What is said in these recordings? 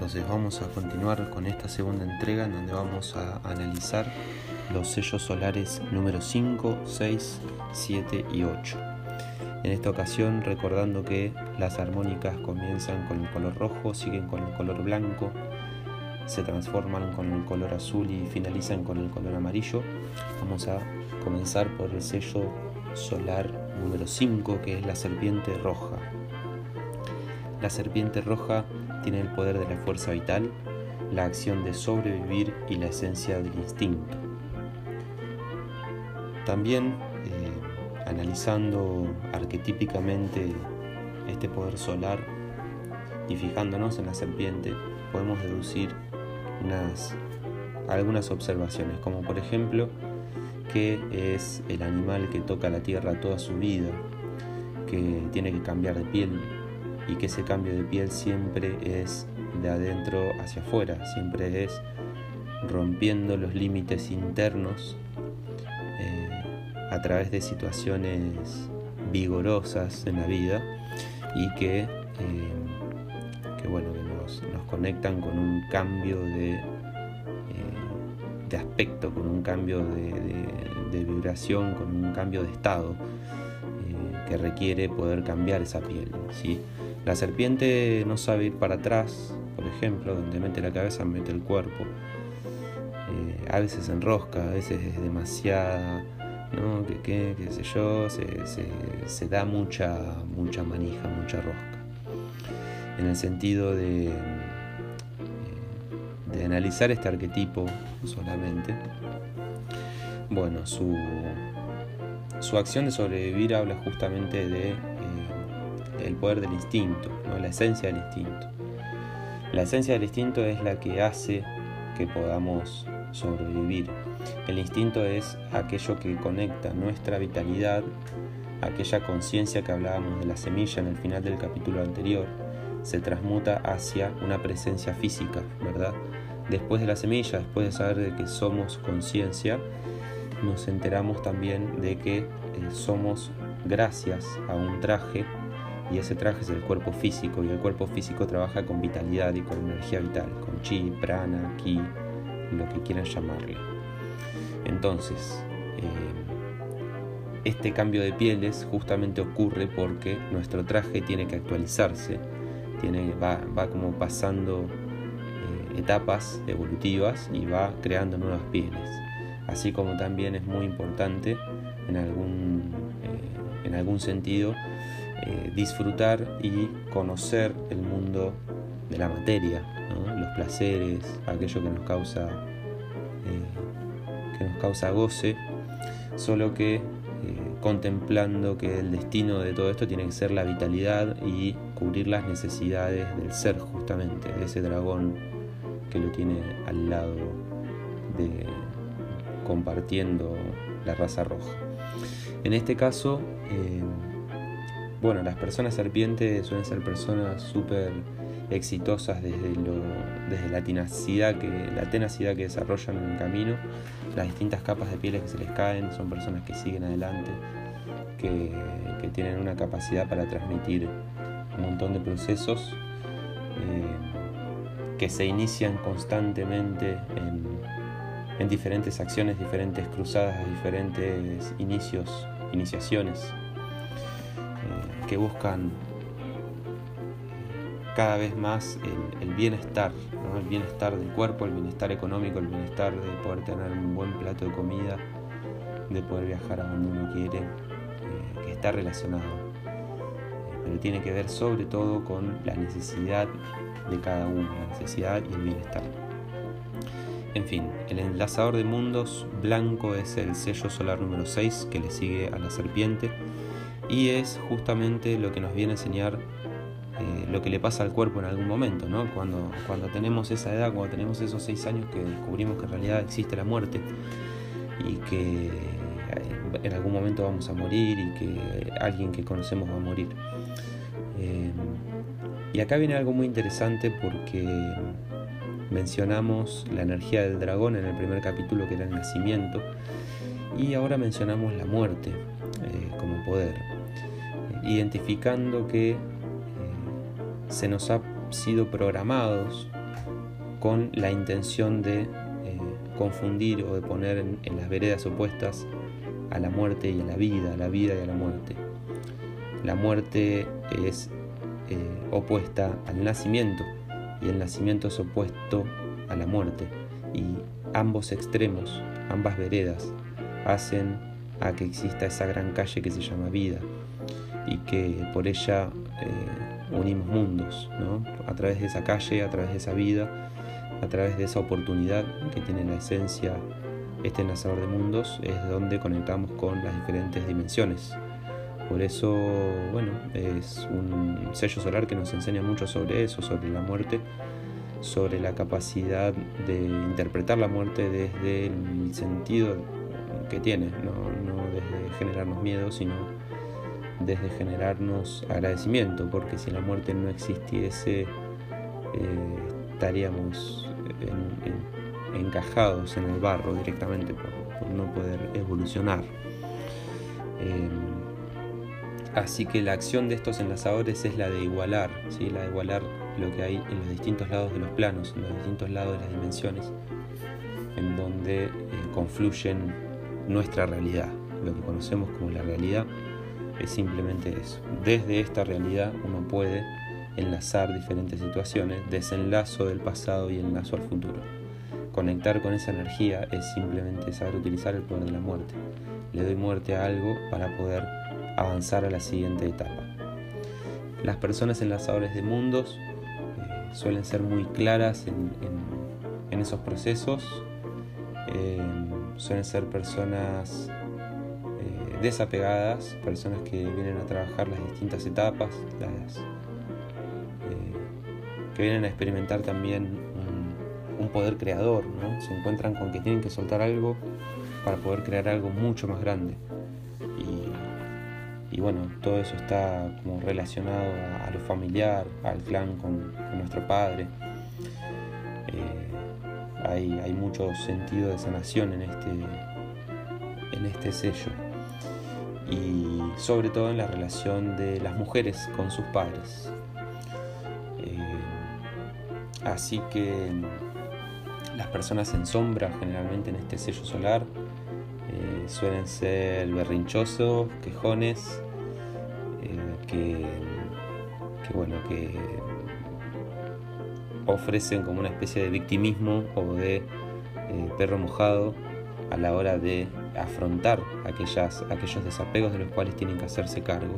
entonces vamos a continuar con esta segunda entrega en donde vamos a analizar los sellos solares número 5, 6, 7 y 8. En esta ocasión recordando que las armónicas comienzan con el color rojo, siguen con el color blanco, se transforman con el color azul y finalizan con el color amarillo. Vamos a comenzar por el sello solar número 5 que es la serpiente roja. La serpiente roja tiene el poder de la fuerza vital, la acción de sobrevivir y la esencia del instinto. También, eh, analizando arquetípicamente este poder solar y fijándonos en la serpiente, podemos deducir unas, algunas observaciones, como por ejemplo que es el animal que toca la tierra toda su vida, que tiene que cambiar de piel y que ese cambio de piel siempre es de adentro hacia afuera, siempre es rompiendo los límites internos eh, a través de situaciones vigorosas en la vida y que, eh, que bueno, nos, conectan con un cambio de, eh, de aspecto, con un cambio de, vibración, con un cambio de estado que requiere poder cambiar esa piel. ¿sí? La serpiente no sabe ir para atrás, por ejemplo, donde mete la cabeza, mete el cuerpo. Eh, a veces enrosca, a veces es demasiada, ¿no? ¿Qué, qué, sé yo? Se, da mucha, mucha manija, mucha rosca. En el sentido de, eh, de analizar este arquetipo solamente, bueno, su, su acción de sobrevivir habla justamente de el poder del instinto, ¿no? la esencia del instinto. La esencia del instinto es la que hace que podamos sobrevivir. El instinto es aquello que conecta nuestra vitalidad, aquella conciencia que hablábamos de la semilla en el final del capítulo anterior, se transmuta hacia una presencia física, ¿verdad? Después de la semilla, después de saber de que somos conciencia, nos enteramos también de que eh, somos gracias a un traje y ese traje es el cuerpo físico y el cuerpo físico trabaja con vitalidad y con energía vital, con chi, prana, ki, lo que quieran llamarle. Entonces, eh, este cambio de pieles justamente ocurre porque nuestro traje tiene que actualizarse, tiene, va, va como pasando eh, etapas evolutivas y va creando nuevas pieles. Así como también es muy importante en algún, eh, en algún sentido eh, disfrutar y conocer el mundo de la materia, los placeres, aquello que nos causa, eh, que nos causa goce, solo que eh, contemplando que el destino de todo esto tiene que ser la vitalidad y cubrir las necesidades del ser justamente, de ese dragón que lo tiene al lado de compartiendo la raza roja. En este caso, bueno, las personas serpientes suelen ser personas súper exitosas desde, lo, desde la tenacidad, que, la tenacidad que desarrollan en el camino, las distintas capas de pieles que se les caen, son personas que siguen adelante, que, tienen una capacidad para transmitir un montón de procesos eh, que se inician constantemente en, en diferentes acciones, diferentes cruzadas, diferentes inicios, iniciaciones que buscan cada vez más el, bienestar, el bienestar del cuerpo, el bienestar económico, el bienestar de poder tener un buen plato de comida, de poder viajar a donde uno quiere, eh, que está relacionado. Eh, pero tiene que ver sobre todo con la necesidad de cada uno, la necesidad y el bienestar. En fin, el enlazador de mundos blanco es el sello solar número 6 que le sigue a la serpiente y es justamente lo que nos viene a enseñar eh, lo que le pasa al cuerpo en algún momento, ¿no? Cuando, cuando tenemos esa edad, cuando tenemos esos seis años que descubrimos que en realidad existe la muerte y que eh, en algún momento vamos a morir y que alguien que conocemos va a morir. Eh, y acá viene algo muy interesante porque mencionamos la energía del dragón en el primer capítulo que era el nacimiento y ahora mencionamos la muerte como poder identificando que eh, se nos ha sido programados con la intención de confundir o de poner en, las veredas opuestas a la muerte y a la vida, a la vida y a la muerte. La muerte es eh, opuesta al nacimiento y el nacimiento es opuesto a la muerte. Y ambos extremos, ambas veredas, hacen a que exista esa gran calle que se llama vida y que por ella eh, unimos mundos, ¿no? a través de esa calle, a través de esa vida a través de esa oportunidad que tiene la esencia este enlazador de mundos, es donde conectamos con las diferentes dimensiones. Por eso, bueno, es un sello solar que nos enseña mucho sobre eso, sobre la muerte, sobre la capacidad de interpretar la muerte desde el sentido que tiene, no, desde generarnos miedo, sino desde generarnos agradecimiento, porque si la muerte no existiese, eh, estaríamos encajados en el barro directamente por, no poder evolucionar. Em, así que la acción de estos enlazadores es la de igualar, ¿sí? la de igualar lo que hay en los distintos lados de los planos, en los distintos lados de las dimensiones, en donde eh, confluyen nuestra realidad. Lo que conocemos como la realidad es simplemente eso. Desde esta realidad uno puede enlazar diferentes situaciones, desenlazo del pasado y enlazo al futuro. Conectar con esa energía es simplemente saber utilizar el poder de la muerte. Le doy muerte a algo para poder avanzar a la siguiente etapa. Las personas enlazadores de mundos eh, suelen ser muy claras en, esos procesos, eh, suelen ser personas eh, desapegadas, personas que vienen a trabajar las distintas etapas, las que vienen a experimentar también un, poder creador, ¿no? se encuentran con que tienen que soltar algo para poder crear algo mucho más grande. Y, bueno, todo eso está como relacionado a, lo familiar, al clan con, nuestro padre. Eh, hay, mucho sentido de sanación en este, en este sello. Y sobre todo en la relación de las mujeres con sus padres. Así que las personas en sombra generalmente en este sello solar eh, suelen ser berrinchosos, quejones, eh, que, bueno, que ofrecen como una especie de victimismo o de eh, perro mojado a la hora de afrontar aquellas, aquellos desapegos de los cuales tienen que hacerse cargo.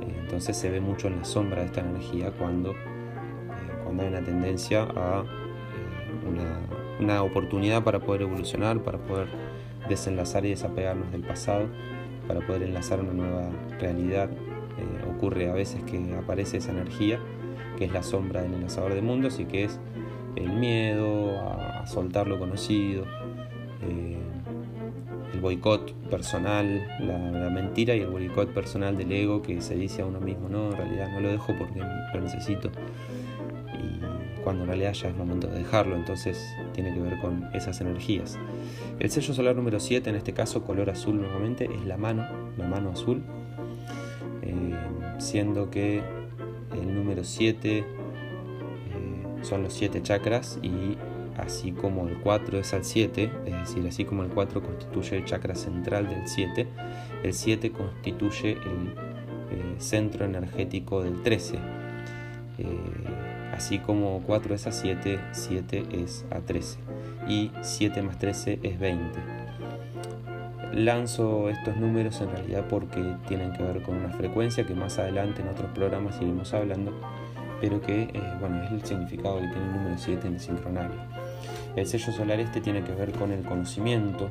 entonces se ve mucho en la sombra de esta energía cuando cuando hay una tendencia a eh, una, oportunidad para poder evolucionar, para poder desenlazar y desapegarnos del pasado, para poder enlazar una nueva realidad. Eh, ocurre a veces que aparece esa energía, que es la sombra del enlazador de mundos y que es el miedo a, soltar lo conocido, eh, el boicot personal, la, mentira y el boicot personal del ego que se dice a uno mismo, no, en realidad no lo dejo porque lo necesito cuando en realidad ya es momento de dejarlo, entonces tiene que ver con esas energías. El sello solar número 7, en este caso color azul nuevamente, es la mano, la mano azul, eh, siendo que el número 7 eh, son los 7 chakras y así como el 4 es al 7, es decir, así como el 4 constituye el chakra central del 7, el 7 constituye el eh, centro energético del 13 Así como 4 es a 7, 7 es a 13 y 7 más 13 es 20. Lanzo estos números en realidad porque tienen que ver con una frecuencia que más adelante en otros programas iremos hablando, pero que eh, bueno, es el significado que tiene el número 7 en el sincronario. El sello solar este tiene que ver con el conocimiento,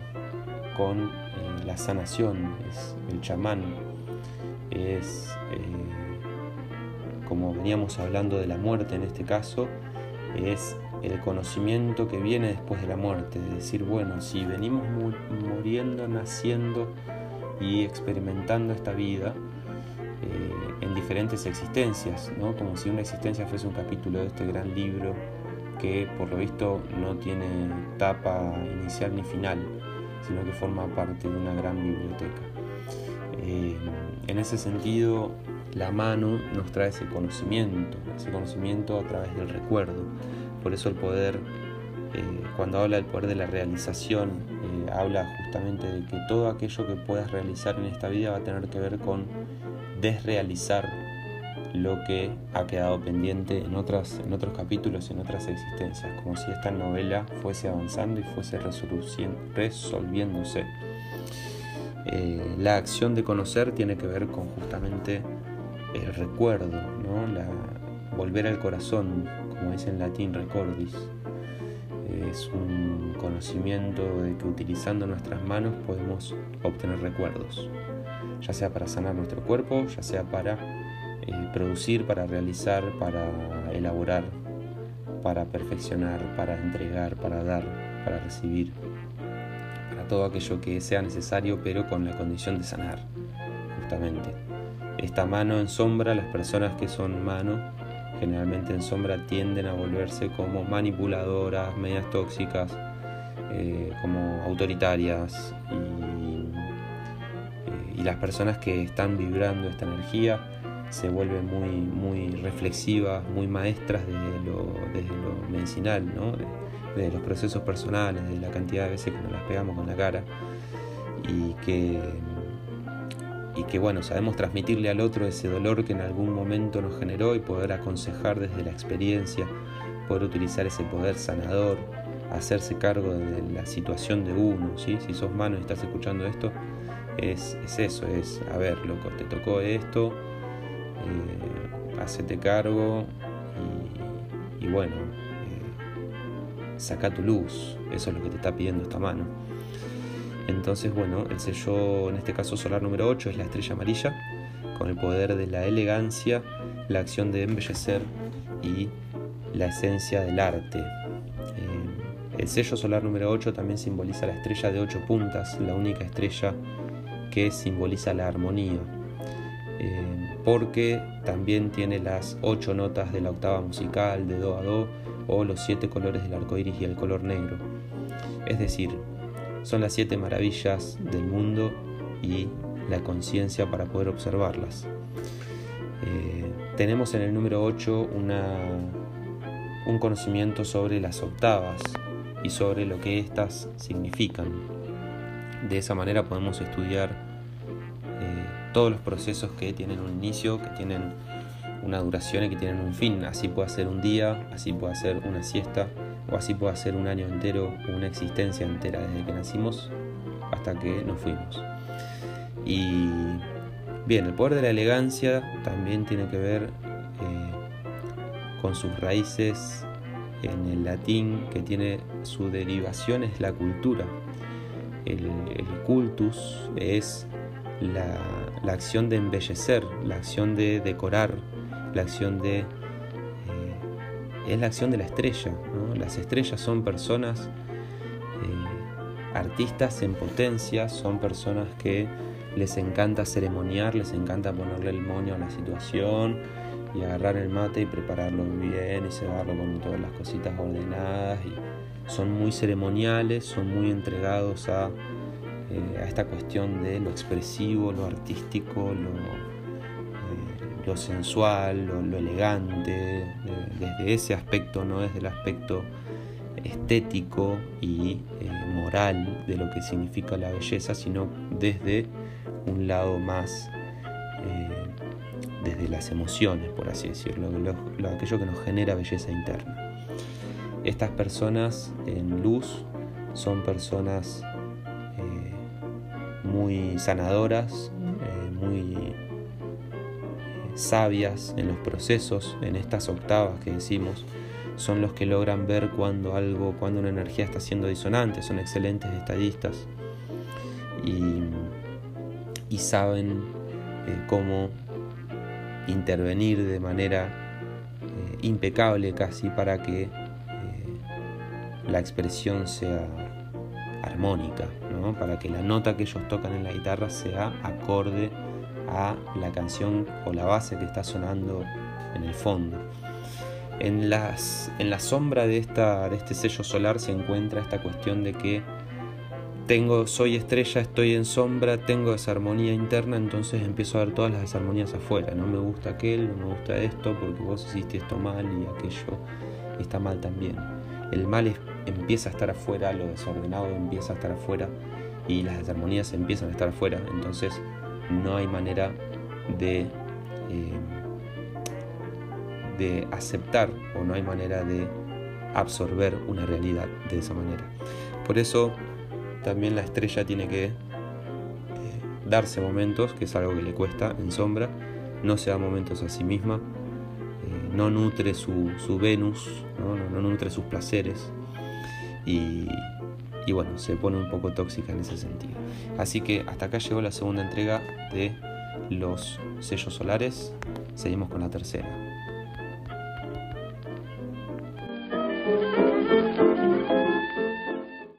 con eh, la sanación, es el chamán, es eh, como veníamos hablando de la muerte en este caso, es el conocimiento que viene después de la muerte, de decir, bueno, si venimos muriendo, naciendo y experimentando esta vida eh, en diferentes existencias, ¿no? como si una existencia fuese un capítulo de este gran libro que por lo visto no tiene etapa inicial ni final, sino que forma parte de una gran biblioteca. Eh, en ese sentido, la mano nos trae ese conocimiento, ese conocimiento a través del recuerdo. Por eso el poder, eh, cuando habla del poder de la realización, eh, habla justamente de que todo aquello que puedas realizar en esta vida va a tener que ver con desrealizar lo que ha quedado pendiente en, otras, en otros capítulos, en otras existencias, como si esta novela fuese avanzando y fuese resolviéndose. Eh, la acción de conocer tiene que ver con justamente el recuerdo, ¿no? la, volver al corazón, como dice en latín recordis. Es un conocimiento de que utilizando nuestras manos podemos obtener recuerdos, ya sea para sanar nuestro cuerpo, ya sea para eh, producir, para realizar, para elaborar, para perfeccionar, para entregar, para dar, para recibir, para todo aquello que sea necesario, pero con la condición de sanar, justamente. Esta mano en sombra, las personas que son mano, generalmente en sombra tienden a volverse como manipuladoras, medias tóxicas, eh, como autoritarias y, eh, y, las personas que están vibrando esta energía se vuelven muy, muy reflexivas, muy maestras desde lo, desde lo medicinal, ¿no? de, los procesos personales, de la cantidad de veces que nos las pegamos con la cara y que y que bueno, sabemos transmitirle al otro ese dolor que en algún momento nos generó y poder aconsejar desde la experiencia, poder utilizar ese poder sanador, hacerse cargo de la situación de uno, ¿sí? si sos mano y estás escuchando esto, es, eso, es, a ver, loco, te tocó esto, eh, cargo y, bueno, eh, saca tu luz, eso es lo que te está pidiendo esta mano. Entonces, bueno, el sello, en este caso solar número 8, es la estrella amarilla, con el poder de la elegancia, la acción de embellecer y la esencia del arte. Eh, el sello solar número 8 también simboliza la estrella de 8 puntas, la única estrella que simboliza la armonía, eh, porque también tiene las 8 notas de la octava musical, de Do a Do, o los 7 colores del arco iris y el color negro. Es decir, son las siete maravillas del mundo y la conciencia para poder observarlas. Eh, tenemos en el número 8 un conocimiento sobre las octavas y sobre lo que éstas significan. De esa manera podemos estudiar eh, todos los procesos que tienen un inicio, que tienen una duración y que tienen un fin. Así puede ser un día, así puede ser una siesta, o así puede ser un año entero, una existencia entera desde que nacimos hasta que nos fuimos. Y bien, el poder de la elegancia también tiene que ver eh, con sus raíces en el latín que tiene su derivación es la cultura. El, cultus es la, acción de embellecer, la acción de decorar, la acción de es la acción de la estrella. Las estrellas son personas, eh, artistas en potencia, son personas que les encanta ceremoniar, les encanta ponerle el moño a la situación y agarrar el mate y prepararlo bien y cebarlo con todas las cositas ordenadas. Son muy ceremoniales, son muy entregados a, eh, a esta cuestión de lo expresivo, lo artístico, lo lo sensual, lo, elegante, desde ese aspecto, no desde el aspecto estético y eh, moral de lo que significa la belleza, sino desde un lado más, eh, desde las emociones, por así decirlo, lo, aquello que nos genera belleza interna. Estas personas en luz son personas eh, muy sanadoras, sabias en los procesos, en estas octavas que decimos, son los que logran ver cuando algo, cuando una energía está siendo disonante, son excelentes estadistas y, saben eh, cómo intervenir de manera eh, impecable casi para que eh, la expresión sea armónica, para que la nota que ellos tocan en la guitarra sea acorde la canción o la base que está sonando en el fondo. En, las, en la sombra de, esta, de este sello solar se encuentra esta cuestión de que tengo, soy estrella, estoy en sombra, tengo desarmonía interna, entonces empiezo a ver todas las desarmonías afuera. No me gusta aquel, no me gusta esto, porque vos hiciste esto mal y aquello. está mal también. El mal empieza a estar afuera, lo desordenado empieza a estar afuera y las desarmonías empiezan a estar afuera. Entonces no hay manera de, eh, de aceptar o no hay manera de absorber una realidad de esa manera. Por eso también la estrella tiene que darse momentos, que es algo que le cuesta en sombra, no se da momentos a sí misma, eh, no nutre su, Venus, ¿no? nutre sus placeres y, y bueno, se pone un poco tóxica en ese sentido. Así que hasta acá llegó la segunda entrega de los sellos solares, seguimos con la tercera.